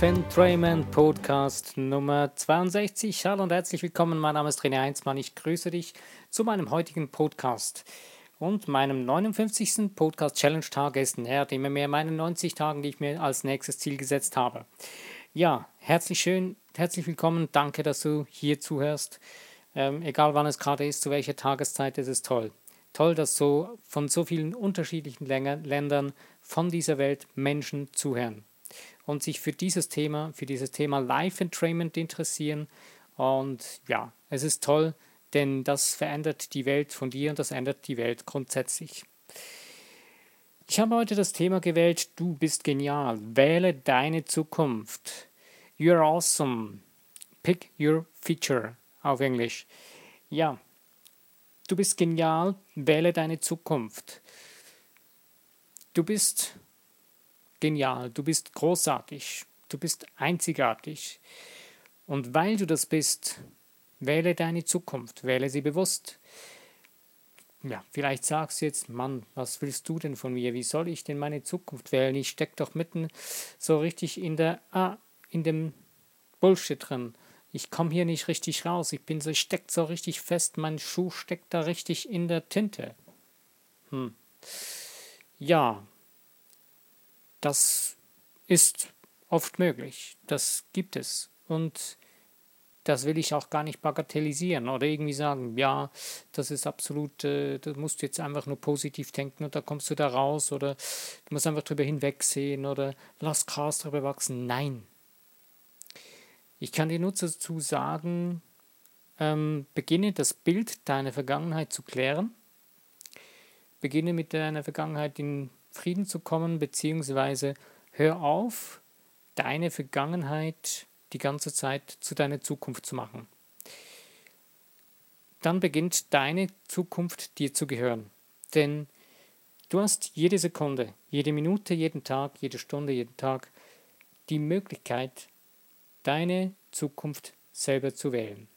Entrainment Podcast Nummer 62. Hallo und herzlich willkommen. Mein Name ist René Heinzmann. Ich grüße dich zu meinem heutigen Podcast und meinem 59. Podcast Challenge Tag ist nähert immer mehr meinen 90 Tagen, die ich mir als nächstes Ziel gesetzt habe. Ja, herzlich schön, herzlich willkommen. Danke, dass du hier zuhörst. Ähm, egal wann es gerade ist, zu welcher Tageszeit, es ist toll. Toll, dass so von so vielen unterschiedlichen Ländern von dieser Welt Menschen zuhören und sich für dieses Thema, für dieses Thema Life Entrainment interessieren. Und ja, es ist toll, denn das verändert die Welt von dir und das ändert die Welt grundsätzlich. Ich habe heute das Thema gewählt, du bist genial, wähle deine Zukunft. You're awesome. Pick your future auf Englisch. Ja, du bist genial, wähle deine Zukunft. Du bist genial, du bist großartig, du bist einzigartig. Und weil du das bist, wähle deine Zukunft, wähle sie bewusst. Ja, vielleicht sagst du jetzt, Mann, was willst du denn von mir? Wie soll ich denn meine Zukunft wählen? Ich stecke doch mitten so richtig in der ah, in dem Bullshit drin. Ich komme hier nicht richtig raus. Ich bin so, steckt so richtig fest. Mein Schuh steckt da richtig in der Tinte. Hm. Ja, das ist oft möglich. Das gibt es. Und das will ich auch gar nicht bagatellisieren oder irgendwie sagen, ja, das ist absolut, äh, das musst du jetzt einfach nur positiv denken und da kommst du da raus oder du musst einfach drüber hinwegsehen oder lass Gras drüber wachsen. Nein. Ich kann dir nur dazu sagen, ähm, beginne das Bild deiner Vergangenheit zu klären. Beginne mit deiner Vergangenheit in Frieden zu kommen, beziehungsweise hör auf, deine Vergangenheit die ganze Zeit zu deiner Zukunft zu machen. Dann beginnt deine Zukunft dir zu gehören. Denn du hast jede Sekunde, jede Minute, jeden Tag, jede Stunde, jeden Tag die Möglichkeit, deine Zukunft selber zu wählen.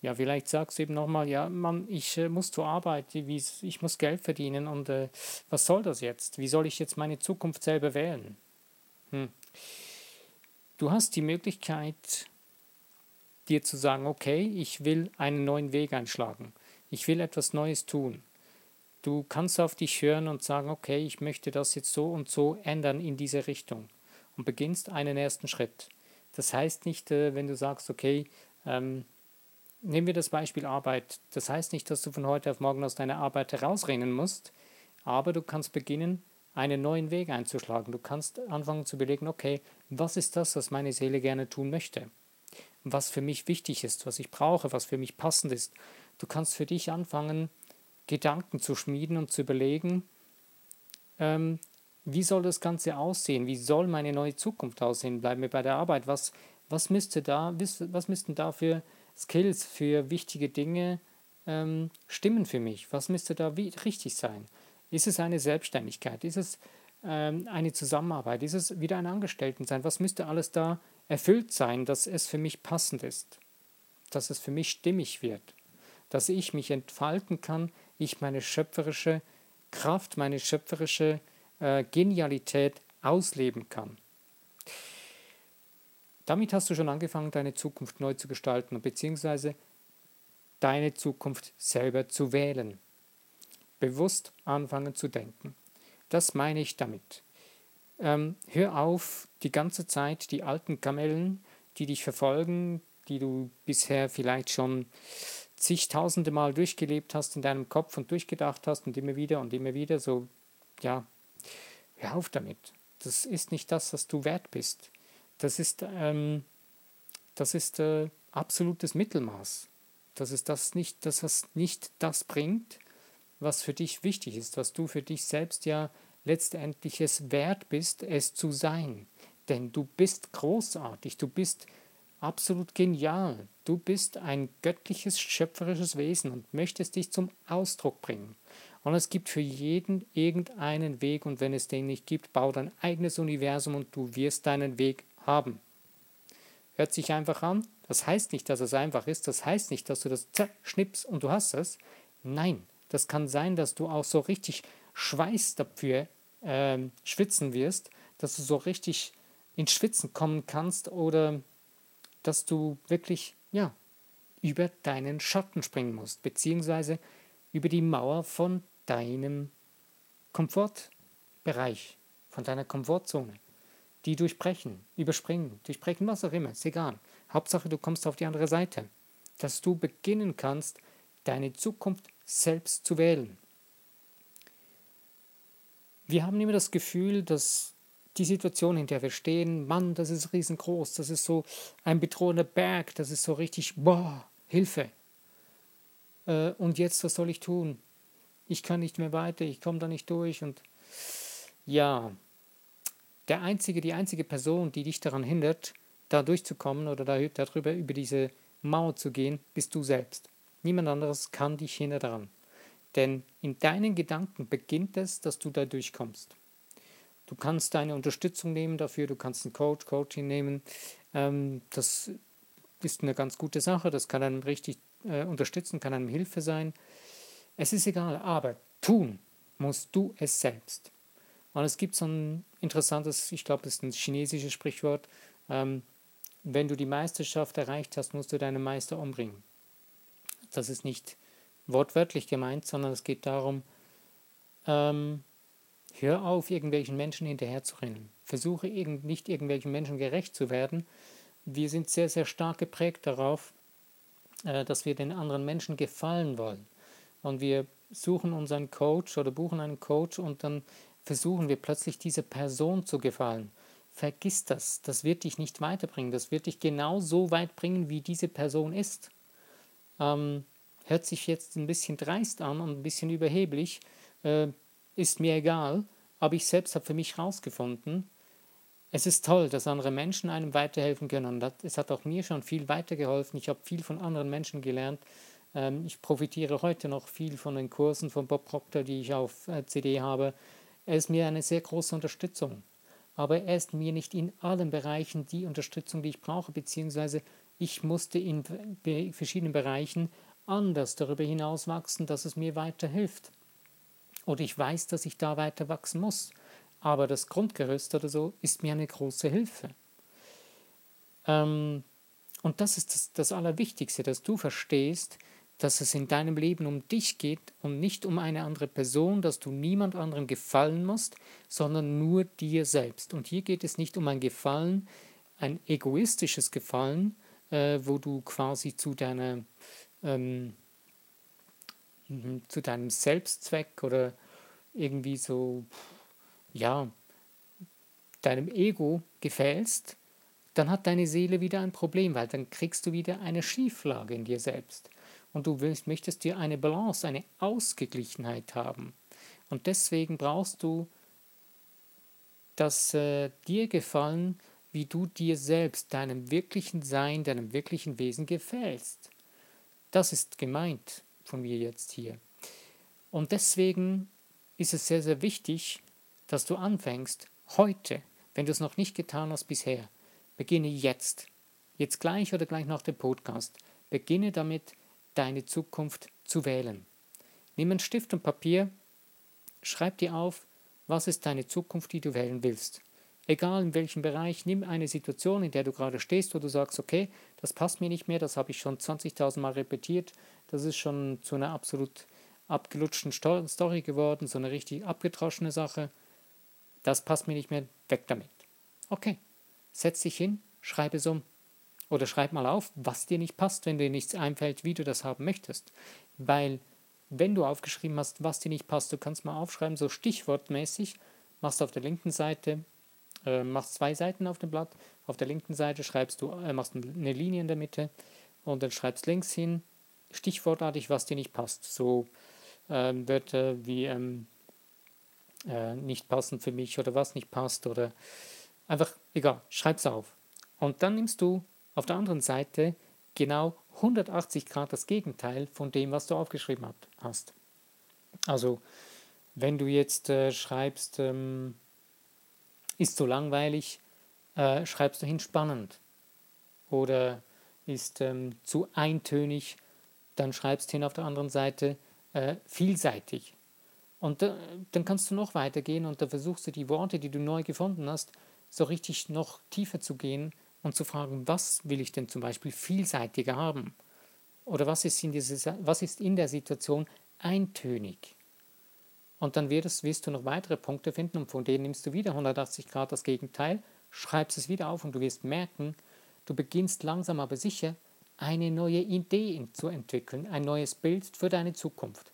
Ja, vielleicht sagst du eben nochmal, ja, Mann, ich äh, muss zur Arbeit, ich muss Geld verdienen und äh, was soll das jetzt? Wie soll ich jetzt meine Zukunft selber wählen? Hm. Du hast die Möglichkeit, dir zu sagen, okay, ich will einen neuen Weg einschlagen. Ich will etwas Neues tun. Du kannst auf dich hören und sagen, okay, ich möchte das jetzt so und so ändern in diese Richtung und beginnst einen ersten Schritt. Das heißt nicht, äh, wenn du sagst, okay, ähm, nehmen wir das Beispiel Arbeit. Das heißt nicht, dass du von heute auf morgen aus deiner Arbeit herausrennen musst, aber du kannst beginnen, einen neuen Weg einzuschlagen. Du kannst anfangen zu überlegen, okay, was ist das, was meine Seele gerne tun möchte? Was für mich wichtig ist, was ich brauche, was für mich passend ist. Du kannst für dich anfangen, Gedanken zu schmieden und zu überlegen, ähm, wie soll das Ganze aussehen? Wie soll meine neue Zukunft aussehen? Bleiben wir bei der Arbeit. Was, was müsste da, was müssten da für Skills, für wichtige Dinge ähm, stimmen für mich? Was müsste da richtig sein? Ist es eine Selbstständigkeit? Ist es ähm, eine Zusammenarbeit? Ist es wieder ein Angestelltensein? Was müsste alles da erfüllt sein, dass es für mich passend ist? Dass es für mich stimmig wird? Dass ich mich entfalten kann, ich meine schöpferische Kraft, meine schöpferische äh, Genialität ausleben kann. Damit hast du schon angefangen, deine Zukunft neu zu gestalten, beziehungsweise deine Zukunft selber zu wählen bewusst anfangen zu denken. Das meine ich damit. Ähm, hör auf, die ganze Zeit die alten Kamellen, die dich verfolgen, die du bisher vielleicht schon zigtausende Mal durchgelebt hast in deinem Kopf und durchgedacht hast und immer wieder und immer wieder so, ja, hör auf damit. Das ist nicht das, was du wert bist. Das ist, ähm, das ist äh, absolutes Mittelmaß. Das ist das nicht, das, was nicht das bringt, was für dich wichtig ist, was du für dich selbst ja letztendlich es wert bist, es zu sein. Denn du bist großartig, du bist absolut genial, du bist ein göttliches, schöpferisches Wesen und möchtest dich zum Ausdruck bringen. Und es gibt für jeden irgendeinen Weg und wenn es den nicht gibt, bau dein eigenes Universum und du wirst deinen Weg haben. Hört sich einfach an. Das heißt nicht, dass es einfach ist. Das heißt nicht, dass du das schnippst und du hast es. Nein, das kann sein, dass du auch so richtig Schweiß dafür äh, schwitzen wirst, dass du so richtig ins Schwitzen kommen kannst oder dass du wirklich, ja, über deinen Schatten springen musst, beziehungsweise über die Mauer von deinem Komfortbereich, von deiner Komfortzone. Die durchbrechen, überspringen, durchbrechen, was auch immer, ist egal. Hauptsache, du kommst auf die andere Seite. Dass du beginnen kannst, deine Zukunft selbst zu wählen. Wir haben immer das Gefühl, dass die Situation, in der wir stehen, Mann, das ist riesengroß, das ist so ein bedrohender Berg, das ist so richtig, boah, Hilfe. Äh, und jetzt, was soll ich tun? Ich kann nicht mehr weiter, ich komme da nicht durch und ja, der einzige, die einzige Person, die dich daran hindert, da durchzukommen oder da, darüber über diese Mauer zu gehen, bist du selbst. Niemand anderes kann dich hindern daran. Denn in deinen Gedanken beginnt es, dass du da durchkommst. Du kannst deine Unterstützung nehmen dafür, du kannst einen Coach, Coaching nehmen. Ähm, das ist eine ganz gute Sache, das kann einem richtig äh, unterstützen, kann einem Hilfe sein. Es ist egal, aber tun musst du es selbst. Und es gibt so ein interessantes, ich glaube, das ist ein chinesisches Sprichwort, ähm, wenn du die Meisterschaft erreicht hast, musst du deinen Meister umbringen. Das ist nicht wortwörtlich gemeint, sondern es geht darum, ähm, Hör auf, irgendwelchen Menschen hinterherzurennen. Versuche irgend, nicht irgendwelchen Menschen gerecht zu werden. Wir sind sehr, sehr stark geprägt darauf, äh, dass wir den anderen Menschen gefallen wollen. Und wir suchen unseren Coach oder buchen einen Coach und dann versuchen wir plötzlich dieser Person zu gefallen. Vergiss das, das wird dich nicht weiterbringen, das wird dich genau so weit bringen, wie diese Person ist. Ähm, hört sich jetzt ein bisschen dreist an und ein bisschen überheblich, äh, ist mir egal, aber ich selbst habe für mich herausgefunden, es ist toll, dass andere Menschen einem weiterhelfen können. Und es hat auch mir schon viel weitergeholfen. Ich habe viel von anderen Menschen gelernt. Ähm, ich profitiere heute noch viel von den Kursen von Bob Proctor, die ich auf äh, CD habe. Er ist mir eine sehr große Unterstützung. Aber er ist mir nicht in allen Bereichen die Unterstützung, die ich brauche, beziehungsweise ich musste in verschiedenen Bereichen anders darüber hinaus wachsen, dass es mir weiterhilft oder ich weiß, dass ich da weiter wachsen muss. Aber das Grundgerüst oder so ist mir eine große Hilfe. Ähm, und das ist das, das Allerwichtigste, dass du verstehst, dass es in deinem Leben um dich geht und nicht um eine andere Person, dass du niemand anderem gefallen musst, sondern nur dir selbst. Und hier geht es nicht um ein Gefallen, ein egoistisches Gefallen, äh, wo du quasi zu deiner ähm, Mhm. zu deinem Selbstzweck oder irgendwie so, ja, deinem Ego gefällst, dann hat deine Seele wieder ein Problem, weil dann kriegst du wieder eine Schieflage in dir selbst. Und du willst, möchtest dir eine Balance, eine Ausgeglichenheit haben. Und deswegen brauchst du das äh, dir gefallen, wie du dir selbst, deinem wirklichen Sein, deinem wirklichen Wesen gefällst. Das ist gemeint von mir jetzt hier. Und deswegen ist es sehr, sehr wichtig, dass du anfängst, heute, wenn du es noch nicht getan hast bisher, beginne jetzt, jetzt gleich oder gleich nach dem Podcast, beginne damit, deine Zukunft zu wählen. Nimm einen Stift und Papier, schreib dir auf, was ist deine Zukunft, die du wählen willst. Egal in welchem Bereich, nimm eine Situation, in der du gerade stehst, wo du sagst, okay, das passt mir nicht mehr, das habe ich schon 20.000 Mal repetiert, das ist schon zu einer absolut abgelutschten Story geworden, so eine richtig abgetroschene Sache. Das passt mir nicht mehr, weg damit. Okay, setz dich hin, schreib es um. Oder schreib mal auf, was dir nicht passt, wenn dir nichts einfällt, wie du das haben möchtest. Weil, wenn du aufgeschrieben hast, was dir nicht passt, du kannst mal aufschreiben, so stichwortmäßig, machst du auf der linken Seite, äh, machst zwei Seiten auf dem Blatt, auf der linken Seite schreibst du, äh, machst eine Linie in der Mitte und dann schreibst links hin, stichwortartig, was dir nicht passt. So ähm, Wörter wie ähm, äh, nicht passend für mich oder was nicht passt oder einfach, egal, schreib's auf. Und dann nimmst du auf der anderen Seite genau 180 Grad das Gegenteil von dem, was du aufgeschrieben hast. Also, wenn du jetzt äh, schreibst, ähm, ist so langweilig, äh, schreibst du hin spannend. Oder ist ähm, zu eintönig, dann schreibst du hin auf der anderen Seite äh, vielseitig. Und da, dann kannst du noch weitergehen und da versuchst du die Worte, die du neu gefunden hast, so richtig noch tiefer zu gehen und zu fragen, was will ich denn zum Beispiel vielseitiger haben? Oder was ist in, diese, was ist in der Situation eintönig? Und dann wirst, wirst du noch weitere Punkte finden und von denen nimmst du wieder 180 Grad das Gegenteil, schreibst es wieder auf und du wirst merken, du beginnst langsam aber sicher eine neue Idee zu entwickeln, ein neues Bild für deine Zukunft.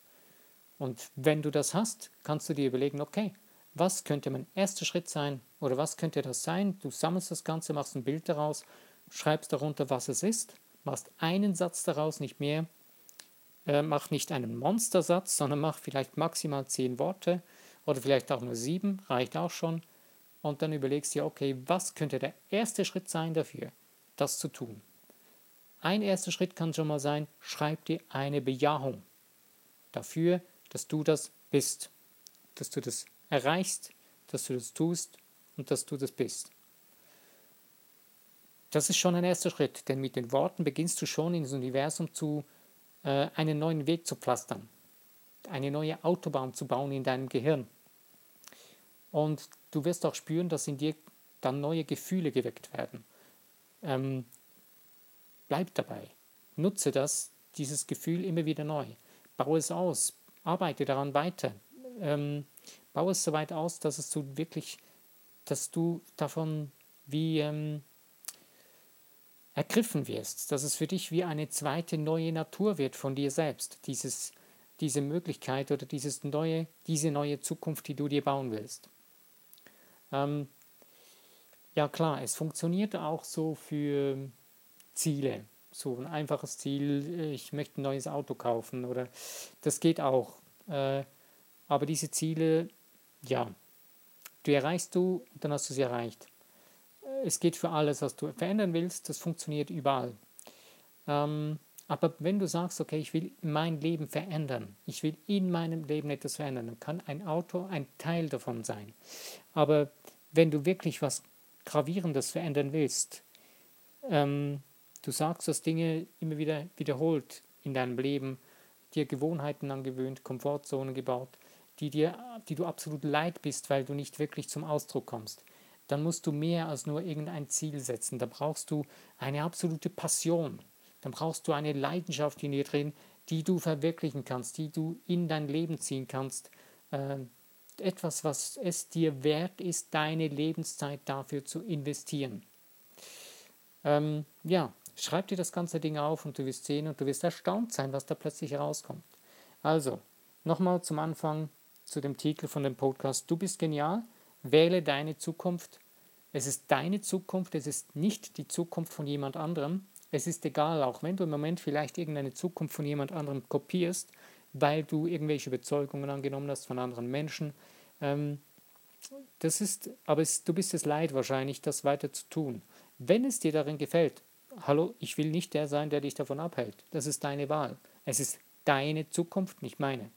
Und wenn du das hast, kannst du dir überlegen, okay, was könnte mein erster Schritt sein oder was könnte das sein? Du sammelst das Ganze, machst ein Bild daraus, schreibst darunter, was es ist, machst einen Satz daraus, nicht mehr, äh, mach nicht einen Monstersatz, sondern mach vielleicht maximal zehn Worte oder vielleicht auch nur sieben, reicht auch schon. Und dann überlegst du dir, okay, was könnte der erste Schritt sein dafür, das zu tun? Ein erster Schritt kann schon mal sein, schreib dir eine Bejahung dafür, dass du das bist, dass du das erreichst, dass du das tust und dass du das bist. Das ist schon ein erster Schritt, denn mit den Worten beginnst du schon ins Universum zu äh, einen neuen Weg zu pflastern, eine neue Autobahn zu bauen in deinem Gehirn. Und du wirst auch spüren, dass in dir dann neue Gefühle geweckt werden. Ähm, bleib dabei. Nutze das, dieses Gefühl immer wieder neu. Baue es aus. Arbeite daran weiter. Ähm, baue es so weit aus, dass es du wirklich, dass du davon wie ähm, ergriffen wirst, dass es für dich wie eine zweite neue Natur wird von dir selbst, dieses, diese Möglichkeit oder dieses neue, diese neue Zukunft, die du dir bauen willst. Ähm, ja klar, es funktioniert auch so für Ziele. So ein einfaches Ziel, ich möchte ein neues Auto kaufen oder das geht auch. Äh, aber diese Ziele, ja, du erreichst du, dann hast du sie erreicht. Es geht für alles, was du verändern willst, das funktioniert überall. Ähm, aber wenn du sagst, okay, ich will mein Leben verändern, ich will in meinem Leben etwas verändern, dann kann ein Auto ein Teil davon sein. Aber wenn du wirklich was Gravierendes verändern willst, ähm, du sagst, dass Dinge immer wieder wiederholt in deinem Leben, dir Gewohnheiten angewöhnt, Komfortzonen gebaut, die, dir, die du absolut leid bist, weil du nicht wirklich zum Ausdruck kommst, dann musst du mehr als nur irgendein Ziel setzen. Da brauchst du eine absolute Passion. Dann brauchst du eine Leidenschaft in dir drin, die du verwirklichen kannst, die du in dein Leben ziehen kannst. Äh, etwas, was es dir wert ist, deine Lebenszeit dafür zu investieren. Ähm, ja, schreib dir das ganze Ding auf und du wirst sehen und du wirst erstaunt sein, was da plötzlich herauskommt. Also, nochmal zum Anfang zu dem Titel von dem Podcast. Du bist genial, wähle deine Zukunft. Es ist deine Zukunft, es ist nicht die Zukunft von jemand anderem. Es ist egal, auch wenn du im Moment vielleicht irgendeine Zukunft von jemand anderem kopierst, weil du irgendwelche Überzeugungen angenommen hast von anderen Menschen. Ähm, das ist, aber es, du bist es leid wahrscheinlich, das weiter zu tun. Wenn es dir darin gefällt, hallo, ich will nicht der sein, der dich davon abhält. Das ist deine Wahl. Es ist deine Zukunft, nicht meine.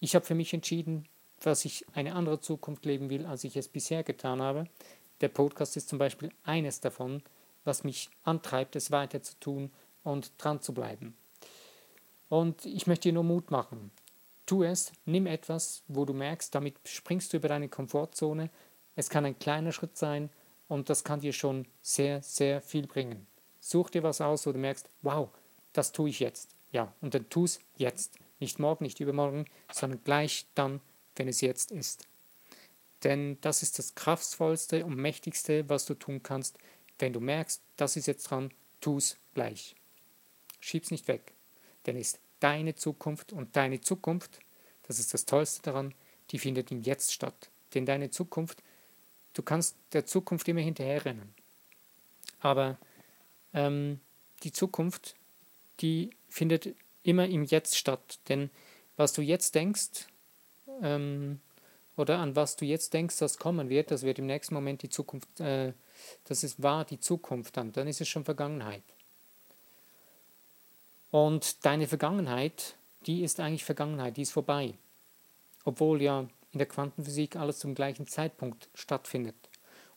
Ich habe für mich entschieden, dass ich eine andere Zukunft leben will, als ich es bisher getan habe. Der Podcast ist zum Beispiel eines davon, was mich antreibt, es weiter zu tun und dran zu bleiben. Und ich möchte dir nur Mut machen. Tu es, nimm etwas, wo du merkst, damit springst du über deine Komfortzone. Es kann ein kleiner Schritt sein und das kann dir schon sehr, sehr viel bringen. Such dir was aus, wo du merkst, wow, das tue ich jetzt. Ja, und dann tu es jetzt. Nicht morgen, nicht übermorgen, sondern gleich dann, wenn es jetzt ist. Denn das ist das kraftvollste und mächtigste, was du tun kannst. Wenn du merkst, das ist jetzt dran, tu es gleich. Schieb's nicht weg. Denn es ist deine Zukunft und deine Zukunft, das ist das Tollste daran, die findet im Jetzt statt. Denn deine Zukunft, du kannst der Zukunft immer hinterherrennen. Aber ähm, die Zukunft, die findet immer im Jetzt statt. Denn was du jetzt denkst, ähm, oder an was du jetzt denkst, das kommen wird, das wird im nächsten Moment die Zukunft, äh, das ist wahr, die Zukunft dann, dann ist es schon Vergangenheit. Und deine Vergangenheit, die ist eigentlich Vergangenheit, die ist vorbei. Obwohl ja in der Quantenphysik alles zum gleichen Zeitpunkt stattfindet.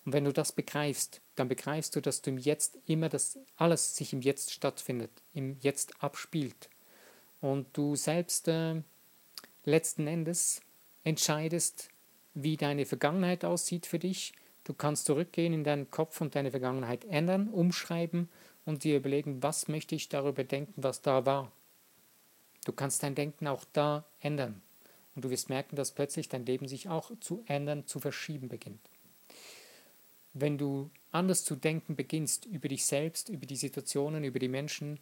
Und wenn du das begreifst, dann begreifst du, dass du im Jetzt immer das alles sich im Jetzt stattfindet, im Jetzt abspielt. Und du selbst äh, letzten Endes entscheidest, wie deine Vergangenheit aussieht für dich, Du kannst zurückgehen in deinen Kopf und deine Vergangenheit ändern, umschreiben und dir überlegen, was möchte ich darüber denken, was da war. Du kannst dein Denken auch da ändern. Und du wirst merken, dass plötzlich dein Leben sich auch zu ändern, zu verschieben beginnt. Wenn du anders zu denken beginnst über dich selbst, über die Situationen, über die Menschen,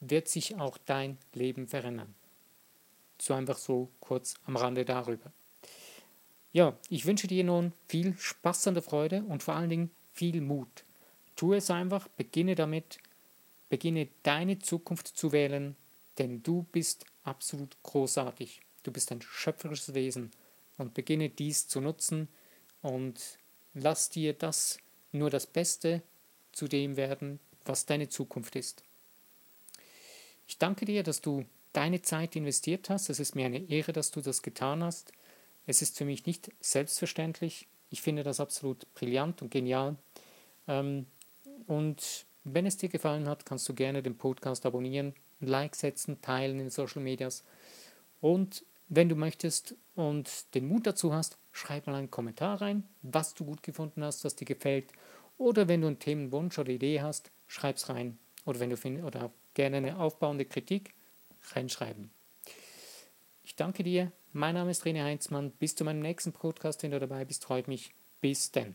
wird sich auch dein Leben verändern. So einfach so kurz am Rande darüber. Ja, ich wünsche dir nun viel Spaß an der Freude und vor allen Dingen viel Mut. Tu es einfach, beginne damit, beginne deine Zukunft zu wählen, denn du bist absolut großartig. Du bist ein schöpferisches Wesen und beginne dies zu nutzen und lass dir das nur das Beste zu dem werden, was deine Zukunft ist. Ich danke dir, dass du deine Zeit investiert hast. Es ist mir eine Ehre, dass du das getan hast. Es ist für mich nicht selbstverständlich. Ich finde das absolut brillant und genial. Ähm, und wenn es dir gefallen hat, kannst du gerne den Podcast abonnieren, ein Like setzen, teilen in Social Medias. Und wenn du möchtest und den Mut dazu hast, schreib mal einen Kommentar rein, was du gut gefunden hast, was dir gefällt. Oder wenn du einen Themenwunsch oder Idee hast, schreib es rein. Oder wenn du find, oder gerne eine aufbauende Kritik reinschreiben. Ich danke dir. Mein Name ist René Heinzmann. Bis zu meinem nächsten Podcast, wenn du dabei bist, freut mich. Bis dann.